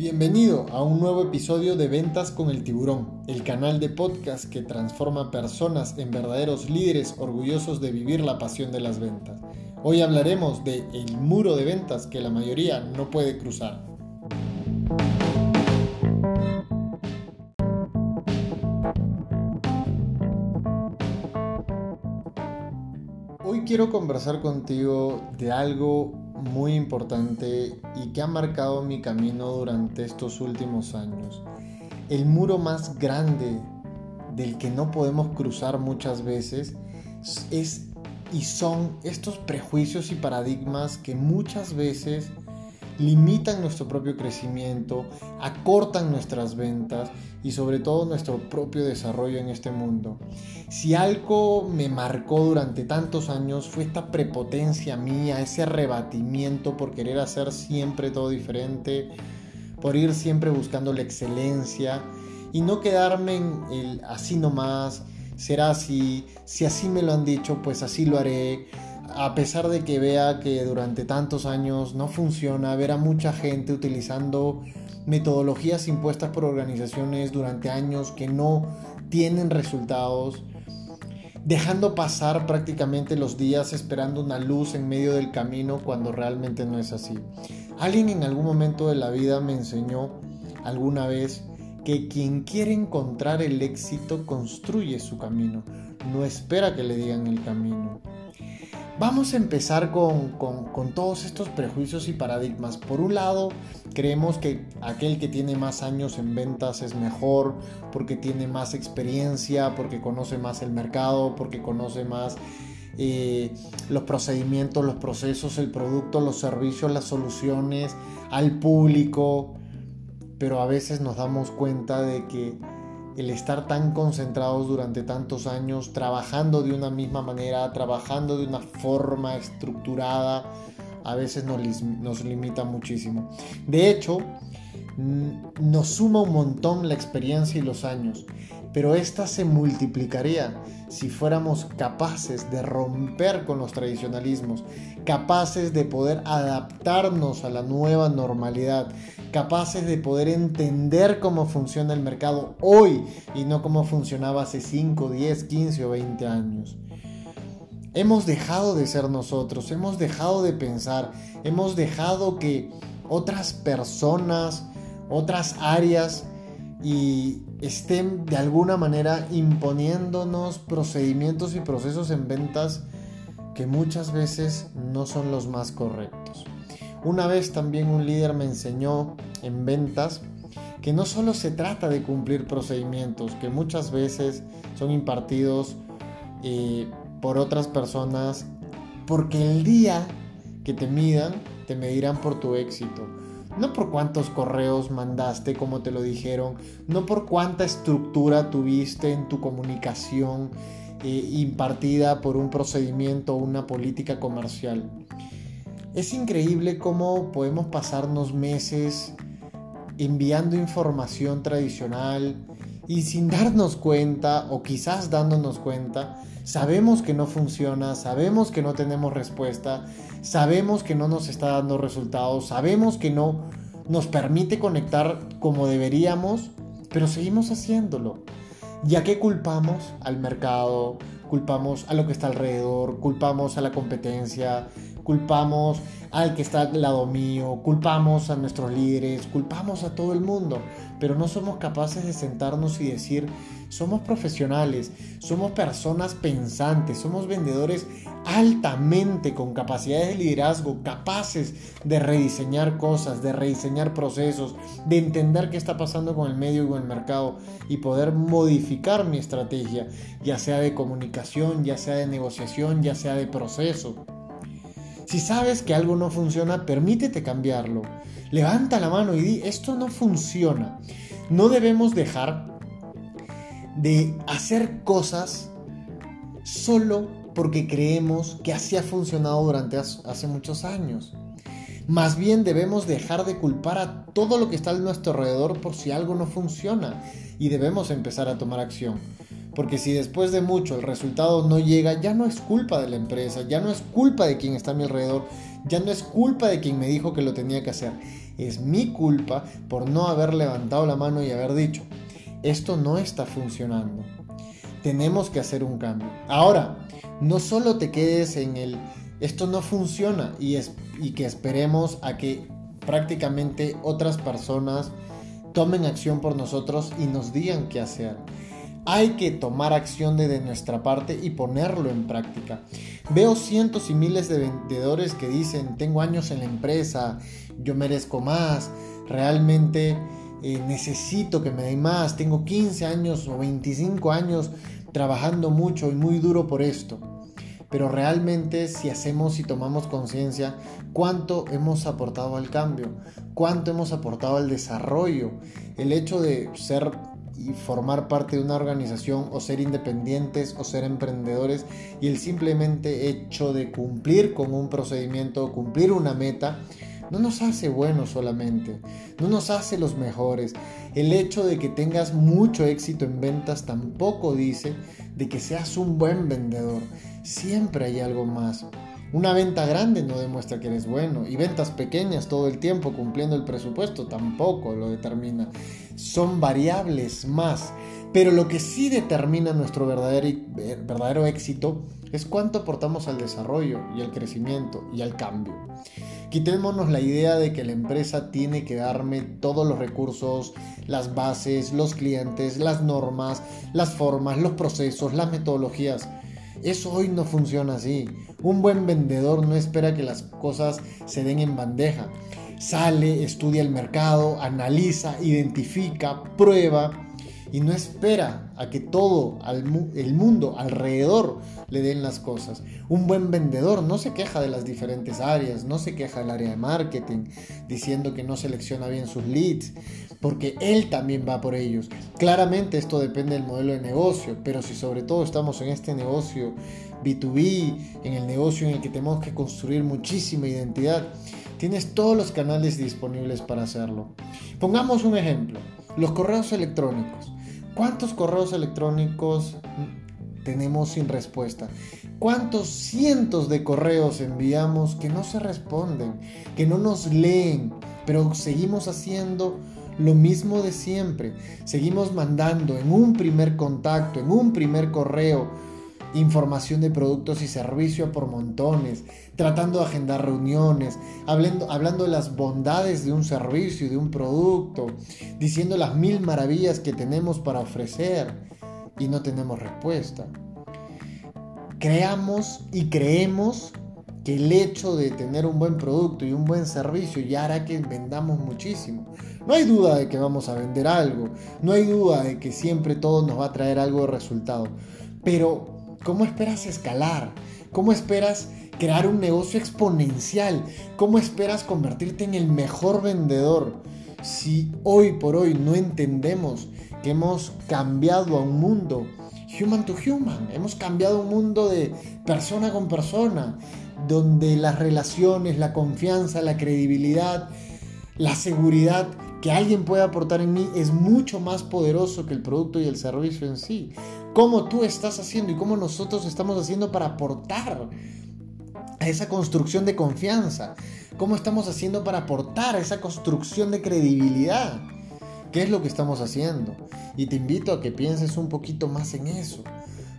Bienvenido a un nuevo episodio de Ventas con el Tiburón, el canal de podcast que transforma personas en verdaderos líderes orgullosos de vivir la pasión de las ventas. Hoy hablaremos de el muro de ventas que la mayoría no puede cruzar. Hoy quiero conversar contigo de algo muy importante y que ha marcado mi camino durante estos últimos años. El muro más grande del que no podemos cruzar muchas veces es y son estos prejuicios y paradigmas que muchas veces limitan nuestro propio crecimiento, acortan nuestras ventas y sobre todo nuestro propio desarrollo en este mundo. Si algo me marcó durante tantos años fue esta prepotencia mía, ese rebatimiento por querer hacer siempre todo diferente, por ir siempre buscando la excelencia y no quedarme en el así nomás, será así, si así me lo han dicho, pues así lo haré a pesar de que vea que durante tantos años no funciona, ver a mucha gente utilizando metodologías impuestas por organizaciones durante años que no tienen resultados, dejando pasar prácticamente los días esperando una luz en medio del camino cuando realmente no es así. Alguien en algún momento de la vida me enseñó alguna vez que quien quiere encontrar el éxito construye su camino, no espera que le digan el camino. Vamos a empezar con, todos estos prejuicios y paradigmas. Por un lado, creemos que aquel que tiene más años en ventas es mejor porque tiene más experiencia, porque conoce más el mercado, porque conoce más eh, los procedimientos, los procesos, el producto, los servicios, las soluciones al público. Pero a veces nos damos cuenta de que el estar tan concentrados durante tantos años, trabajando de una misma manera, trabajando de una forma estructurada, a veces nos, limita muchísimo. De hecho, nos suma un montón la experiencia y los años, pero esta se multiplicaría si fuéramos capaces de romper con los tradicionalismos, capaces de poder adaptarnos a la nueva normalidad, capaces de poder entender cómo funciona el mercado hoy y no cómo funcionaba hace 5, 10, 15 o 20 años. Hemos dejado de ser nosotros, hemos dejado de pensar, hemos dejado que otras personas, otras áreas y estén de alguna manera imponiéndonos procedimientos y procesos en ventas que muchas veces no son los más correctos. Una vez también un líder me enseñó en ventas que no solo se trata de cumplir procedimientos, que muchas veces son impartidos eh, por otras personas, porque el día que te midan, te medirán por tu éxito. No por cuántos correos mandaste, como te lo dijeron, no por cuánta estructura tuviste en tu comunicación eh, impartida por un procedimiento o una política comercial. Es increíble cómo podemos pasarnos meses enviando información tradicional y sin darnos cuenta o quizás dándonos cuenta, sabemos que no funciona, sabemos que no tenemos respuesta, sabemos que no nos está dando resultados, sabemos que no nos permite conectar como deberíamos, pero seguimos haciéndolo. ¿Ya que culpamos al mercado? Culpamos a lo que está alrededor, culpamos a la competencia, culpamos al que está al lado mío, culpamos a nuestros líderes, culpamos a todo el mundo, pero no somos capaces de sentarnos y decir, somos profesionales, somos personas pensantes, somos vendedores altamente con capacidades de liderazgo, capaces de rediseñar cosas, de rediseñar procesos, de entender qué está pasando con el medio y con el mercado y poder modificar mi estrategia, ya sea de comunicación, ya sea de negociación, ya sea de proceso. Si sabes que algo no funciona, permítete cambiarlo. Levanta la mano y di, esto no funciona. No debemos dejar de hacer cosas solo porque creemos que así ha funcionado durante hace muchos años. Más bien debemos dejar de culpar a todo lo que está a nuestro alrededor por si algo no funciona y debemos empezar a tomar acción. Porque si después de mucho el resultado no llega, ya no es culpa de la empresa, ya no es culpa de quien está a mi alrededor, ya no es culpa de quien me dijo que lo tenía que hacer. Es mi culpa por no haber levantado la mano y haber dicho, esto no está funcionando. Tenemos que hacer un cambio. Ahora, no solo te quedes en el, esto no funciona y, que esperemos a que prácticamente otras personas tomen acción por nosotros y nos digan qué hacer. Hay que tomar acción desde nuestra parte y ponerlo en práctica. Veo cientos y miles de vendedores que dicen, tengo años en la empresa, yo merezco más, realmente eh, necesito que me den más, tengo 15 años o 25 años trabajando mucho y muy duro por esto. Pero realmente si hacemos y tomamos conciencia, cuánto hemos aportado al cambio, cuánto hemos aportado al desarrollo, el hecho de ser y formar parte de una organización o ser independientes o ser emprendedores y el simplemente hecho de cumplir con un procedimiento, cumplir una meta, no nos hace buenos solamente, no nos hace los mejores. El hecho de que tengas mucho éxito en ventas tampoco dice de que seas un buen vendedor. Siempre hay algo más. Una venta grande no demuestra que eres bueno y ventas pequeñas todo el tiempo cumpliendo el presupuesto tampoco lo determina. Son variables más. Pero lo que sí determina nuestro verdadero, eh, verdadero éxito es cuánto aportamos al desarrollo y al crecimiento y al cambio. Quitémonos la idea de que la empresa tiene que darme todos los recursos, las bases, los clientes, las normas, las formas, los procesos, las metodologías. Eso hoy no funciona así. Un buen vendedor no espera que las cosas se den en bandeja. Sale, estudia el mercado, analiza, identifica, prueba y no espera a que todo el mundo alrededor le den las cosas. Un buen vendedor no se queja de las diferentes áreas, no se queja del área de marketing, diciendo que no selecciona bien sus leads, porque él también va por ellos. Claramente esto depende del modelo de negocio, pero si sobre todo estamos en este negocio B2B, en el negocio en el que tenemos que construir muchísima identidad, tienes todos los canales disponibles para hacerlo. Pongamos un ejemplo, los correos electrónicos. ¿Cuántos correos electrónicos tenemos sin respuesta? ¿Cuántos cientos de correos enviamos que no se responden, que no nos leen, pero seguimos haciendo lo mismo de siempre? Seguimos mandando en un primer contacto, en un primer correo, información de productos y servicios por montones, tratando de agendar reuniones, hablando, hablando de las bondades de un servicio y de un producto, diciendo las mil maravillas que tenemos para ofrecer y no tenemos respuesta. Creamos y creemos que el hecho de tener un buen producto y un buen servicio ya hará que vendamos muchísimo. No hay duda de que vamos a vender algo, no hay duda de que siempre todo nos va a traer algo de resultado, pero ¿Cómo esperas escalar? ¿Cómo esperas crear un negocio exponencial? ¿Cómo esperas convertirte en el mejor vendedor? Si hoy por hoy no entendemos que hemos cambiado a un mundo human to human, hemos cambiado un mundo de persona con persona, donde las relaciones, la confianza, la credibilidad, la seguridad que alguien puede aportar en mí es mucho más poderoso que el producto y el servicio en sí cómo tú estás haciendo y cómo nosotros estamos haciendo para aportar a esa construcción de confianza, cómo estamos haciendo para aportar a esa construcción de credibilidad. ¿Qué es lo que estamos haciendo? Y te invito a que pienses un poquito más en eso,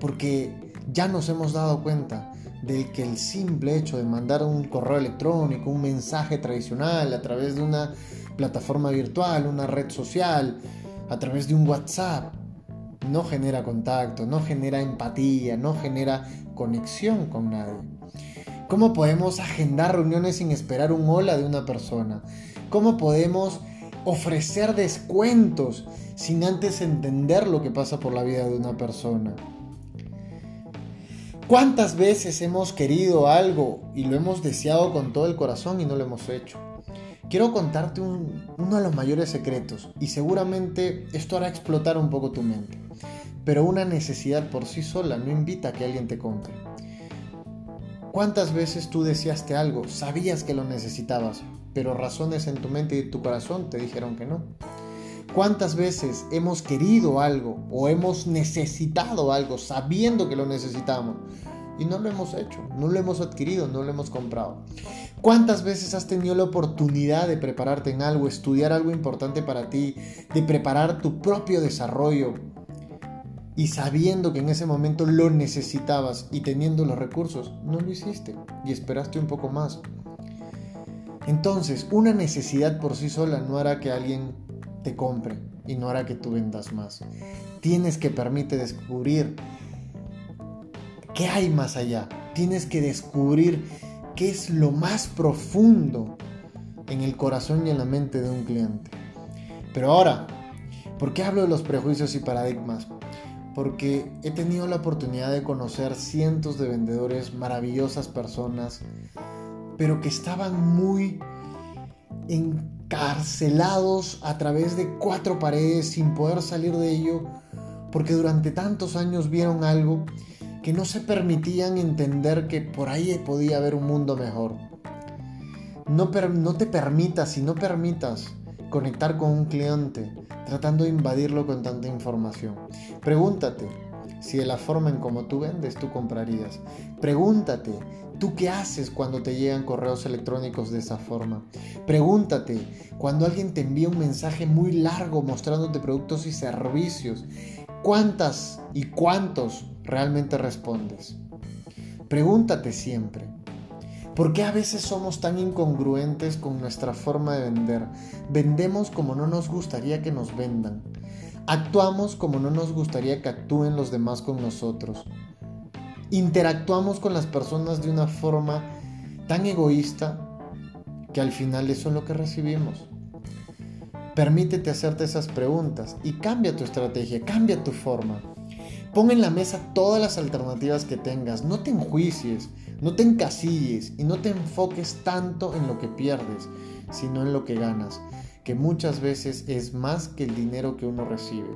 porque ya nos hemos dado cuenta de que el simple hecho de mandar un correo electrónico, un mensaje tradicional a través de una plataforma virtual, una red social, a través de un WhatsApp, no genera contacto, no genera empatía, no genera conexión con nadie. ¿Cómo podemos agendar reuniones sin esperar un hola de una persona? ¿Cómo podemos ofrecer descuentos sin antes entender lo que pasa por la vida de una persona? ¿Cuántas veces hemos querido algo y lo hemos deseado con todo el corazón y no lo hemos hecho? Quiero contarte uno de los mayores secretos y seguramente esto hará explotar un poco tu mente. Pero una necesidad por sí sola no invita a que alguien te compre. ¿Cuántas veces tú deseaste algo, sabías que lo necesitabas, pero razones en tu mente y tu corazón te dijeron que no? ¿Cuántas veces hemos querido algo o hemos necesitado algo sabiendo que lo necesitamos? Y no lo hemos hecho, no lo hemos adquirido, no lo hemos comprado. ¿Cuántas veces has tenido la oportunidad de prepararte en algo, estudiar algo importante para ti, de preparar tu propio desarrollo y sabiendo que en ese momento lo necesitabas y teniendo los recursos, no lo hiciste y esperaste un poco más? Entonces, una necesidad por sí sola no hará que alguien te compre y no hará que tú vendas más. Tienes que permitir descubrir qué hay más allá. Tienes que descubrir qué es lo más profundo en el corazón y en la mente de un cliente. Pero ahora, ¿por qué hablo de los prejuicios y paradigmas? Porque he tenido la oportunidad de conocer cientos de vendedores, maravillosas personas, pero que estaban muy encarcelados a través de cuatro paredes sin poder salir de ello, porque durante tantos años vieron algo que no se permitían entender que por ahí podía haber un mundo mejor. No, no te permitas y no permitas conectar con un cliente tratando de invadirlo con tanta información. Pregúntate si de la forma en como tú vendes tú comprarías. Pregúntate ¿Tú qué haces cuando te llegan correos electrónicos de esa forma? Pregúntate, cuando alguien te envía un mensaje muy largo mostrándote productos y servicios, ¿cuántas y cuántos realmente respondes? Pregúntate siempre, ¿por qué a veces somos tan incongruentes con nuestra forma de vender? Vendemos como no nos gustaría que nos vendan. Actuamos como no nos gustaría que actúen los demás con nosotros interactuamos con las personas de una forma tan egoísta que al final eso es lo que recibimos. Permítete hacerte esas preguntas y cambia tu estrategia, cambia tu forma. Pon en la mesa todas las alternativas que tengas, no te enjuicies, no te encasilles y no te enfoques tanto en lo que pierdes, sino en lo que ganas, que muchas veces es más que el dinero que uno recibe.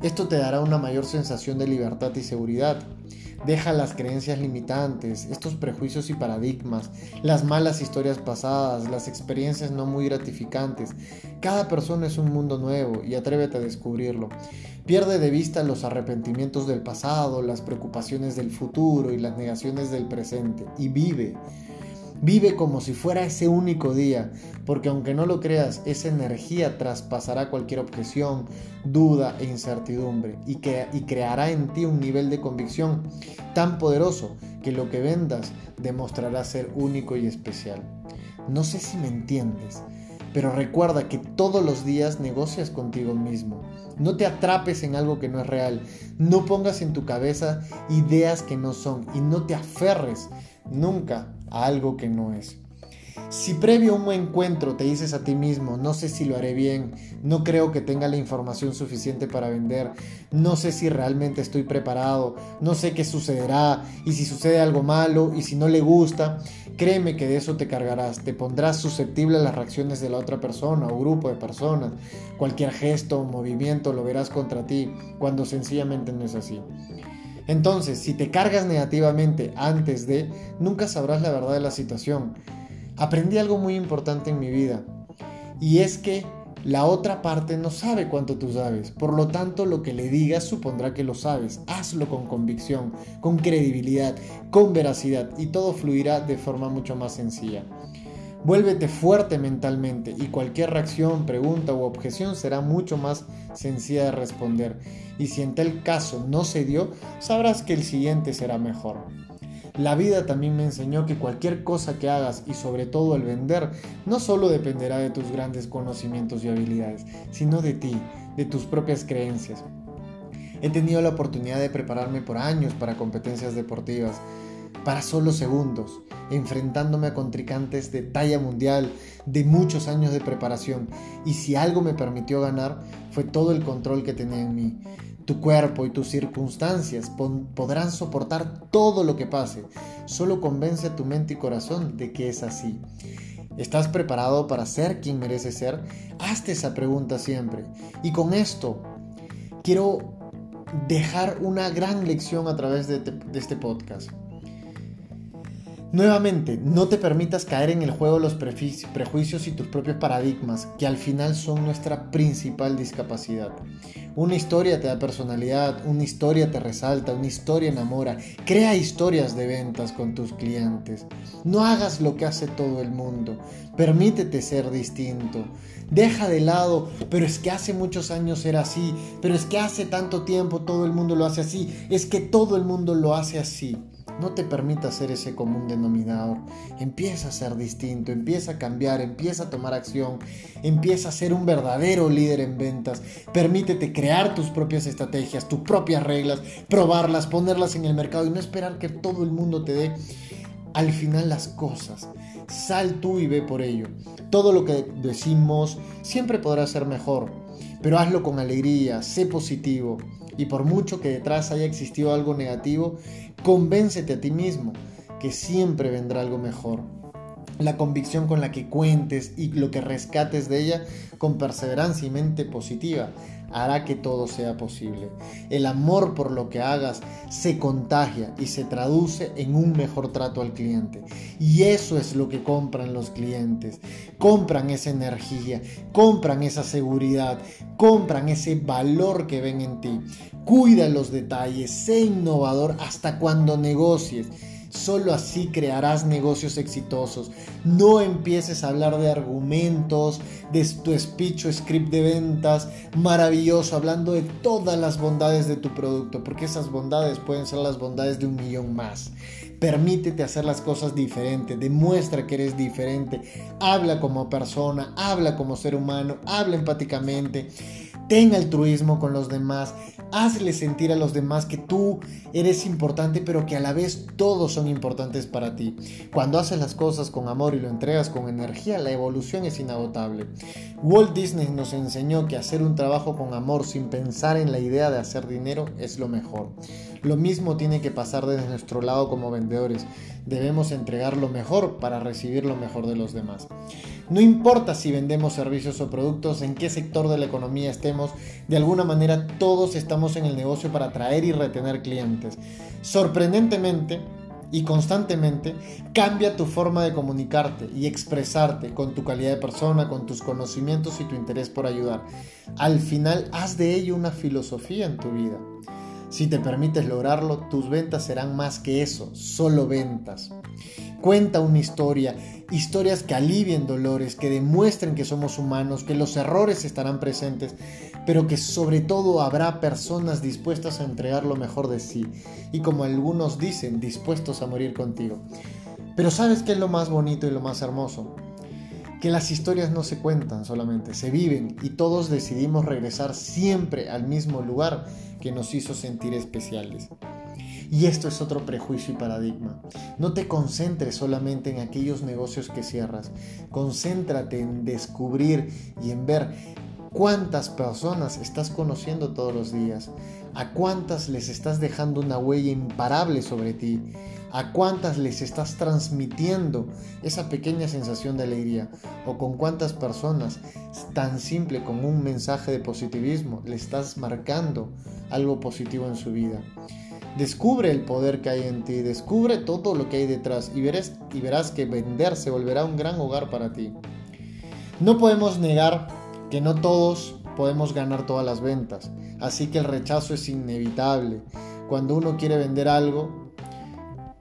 Esto te dará una mayor sensación de libertad y seguridad Deja las creencias limitantes, estos prejuicios y paradigmas, las malas historias pasadas, las experiencias no muy gratificantes. Cada persona es un mundo nuevo y atrévete a descubrirlo. Pierde de vista los arrepentimientos del pasado, las preocupaciones del futuro y las negaciones del presente y vive. Vive como si fuera ese único día, porque aunque no lo creas, esa energía traspasará cualquier objeción, duda e incertidumbre y, que, y creará en ti un nivel de convicción tan poderoso que lo que vendas demostrará ser único y especial. No sé si me entiendes, pero recuerda que todos los días negocias contigo mismo. No te atrapes en algo que no es real. No pongas en tu cabeza ideas que no son y no te aferres nunca algo que no es. Si previo a un encuentro te dices a ti mismo, no sé si lo haré bien, no creo que tenga la información suficiente para vender, no sé si realmente estoy preparado, no sé qué sucederá y si sucede algo malo y si no le gusta, créeme que de eso te cargarás, te pondrás susceptible a las reacciones de la otra persona o grupo de personas, cualquier gesto o movimiento lo verás contra ti cuando sencillamente no es así. Entonces, si te cargas negativamente antes de, nunca sabrás la verdad de la situación. Aprendí algo muy importante en mi vida y es que la otra parte no sabe cuánto tú sabes, por lo tanto lo que le digas supondrá que lo sabes. Hazlo con convicción, con credibilidad, con veracidad y todo fluirá de forma mucho más sencilla. Vuélvete fuerte mentalmente y cualquier reacción, pregunta u objeción será mucho más sencilla de responder. Y si en tal caso no se dio, sabrás que el siguiente será mejor. La vida también me enseñó que cualquier cosa que hagas y sobre todo el vender no solo dependerá de tus grandes conocimientos y habilidades, sino de ti, de tus propias creencias. He tenido la oportunidad de prepararme por años para competencias deportivas, para solo segundos, enfrentándome a contrincantes de talla mundial, de muchos años de preparación. Y si algo me permitió ganar, fue todo el control que tenía en mí. Tu cuerpo y tus circunstancias podrán soportar todo lo que pase. Solo convence a tu mente y corazón de que es así. ¿Estás preparado para ser quien mereces ser? Hazte esa pregunta siempre. Y con esto quiero dejar una gran lección a través de, de este podcast. Nuevamente, no te permitas caer en el juego de los prejuicios y tus propios paradigmas, que al final son nuestra principal discapacidad. Una historia te da personalidad, una historia te resalta, una historia enamora. Crea historias de ventas con tus clientes. No hagas lo que hace todo el mundo. Permítete ser distinto. Deja de lado, pero es que hace muchos años era así, pero es que hace tanto tiempo todo el mundo lo hace así, es que todo el mundo lo hace así. No te permitas ser ese común denominador. Empieza a ser distinto, empieza a cambiar, empieza a tomar acción, empieza a ser un verdadero líder en ventas. Permítete crear tus propias estrategias, tus propias reglas, probarlas, ponerlas en el mercado y no esperar que todo el mundo te dé al final las cosas. Sal tú y ve por ello. Todo lo que decimos siempre podrá ser mejor, pero hazlo con alegría, sé positivo y por mucho que detrás haya existido algo negativo, convéncete a ti mismo que siempre vendrá algo mejor. La convicción con la que cuentes y lo que rescates de ella con perseverancia y mente positiva hará que todo sea posible. El amor por lo que hagas se contagia y se traduce en un mejor trato al cliente. Y eso es lo que compran los clientes. Compran esa energía, compran esa seguridad, compran ese valor que ven en ti. Cuida los detalles, sé innovador hasta cuando negocies Solo así crearás negocios exitosos. No empieces a hablar de argumentos, de tu speech o script de ventas maravilloso, hablando de todas las bondades de tu producto, porque esas bondades pueden ser las bondades de un millón más. Permítete hacer las cosas diferentes, demuestra que eres diferente, habla como persona, habla como ser humano, habla empáticamente ten altruismo con los demás, hazle sentir a los demás que tú eres importante, pero que a la vez todos son importantes para ti. Cuando haces las cosas con amor y lo entregas con energía, la evolución es inagotable. Walt Disney nos enseñó que hacer un trabajo con amor sin pensar en la idea de hacer dinero es lo mejor. Lo mismo tiene que pasar desde nuestro lado como vendedores. Debemos entregar lo mejor para recibir lo mejor de los demás. No importa si vendemos servicios o productos, en qué sector de la economía estemos, de alguna manera todos estamos en el negocio para atraer y retener clientes. Sorprendentemente, y constantemente cambia tu forma de comunicarte y expresarte con tu calidad de persona, con tus conocimientos y tu interés por ayudar. Al final, haz de ello una filosofía en tu vida. Si te permites lograrlo, tus ventas serán más que eso, solo ventas. Cuenta una historia, historias que alivien dolores, que demuestren que somos humanos, que los errores estarán presentes, pero que sobre todo habrá personas dispuestas a entregar lo mejor de sí y como algunos dicen, dispuestos a morir contigo. Pero ¿sabes qué es lo más bonito y lo más hermoso? Que las historias no se cuentan solamente, se viven y todos decidimos regresar siempre al mismo lugar que nos hizo sentir especiales. Y esto es otro prejuicio y paradigma. No te concentres solamente en aquellos negocios que cierras. Concéntrate en descubrir y en ver cuántas personas estás conociendo todos los días. A cuántas les estás dejando una huella imparable sobre ti a cuántas les estás transmitiendo esa pequeña sensación de alegría o con cuántas personas tan simple como un mensaje de positivismo le estás marcando algo positivo en su vida. Descubre el poder que hay en ti, descubre todo lo que hay detrás y verás, y verás que vender se volverá un gran hogar para ti. No podemos negar que no todos podemos ganar todas las ventas, así que el rechazo es inevitable. Cuando uno quiere vender algo,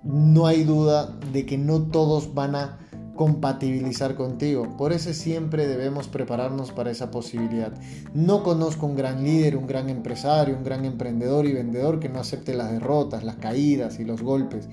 no hay duda de que no todos van a compatibilizar contigo. Por eso siempre debemos prepararnos para esa posibilidad. No conozco un gran líder, un gran empresario, un gran emprendedor y vendedor que no acepte las derrotas, las caídas y los golpes.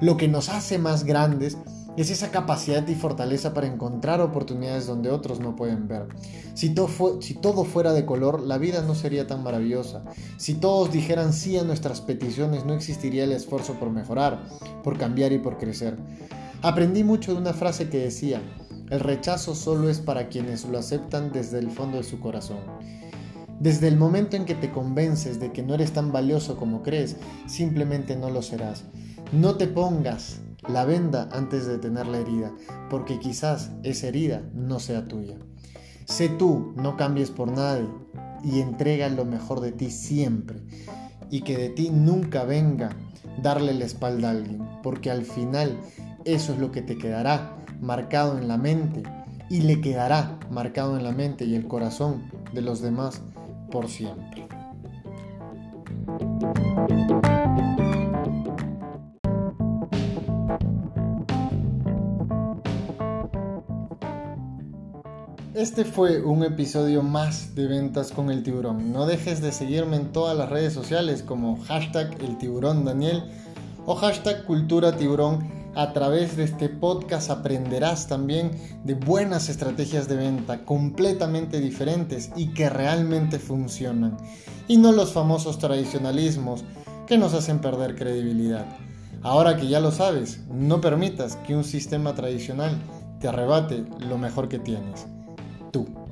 Lo que nos hace más grandes es esa capacidad y fortaleza para encontrar oportunidades donde otros no pueden ver. Si si todo fuera de color, la vida no sería tan maravillosa. Si todos dijeran sí a nuestras peticiones, no existiría el esfuerzo por mejorar, por cambiar y por crecer. Aprendí mucho de una frase que decía, el rechazo solo es para quienes lo aceptan desde el fondo de su corazón. Desde el momento en que te convences de que no eres tan valioso como crees, simplemente no lo serás. No te pongas la venda antes de tener la herida, porque quizás esa herida no sea tuya. Sé tú, no cambies por nadie y entrega lo mejor de ti siempre. y que de ti nunca venga darle la espalda a alguien, porque al final eso es lo que te quedará marcado en la mente y le quedará marcado en la mente y el corazón de los demás por siempre. Este fue un episodio más de Ventas con el Tiburón. No dejes de seguirme en todas las redes sociales como hashtag el o hashtag cultura tiburón. A través de este podcast aprenderás también de buenas estrategias de venta completamente diferentes y que realmente funcionan. Y no los famosos tradicionalismos que nos hacen perder credibilidad. Ahora que ya lo sabes, no permitas que un sistema tradicional te arrebate lo mejor que tienes tú.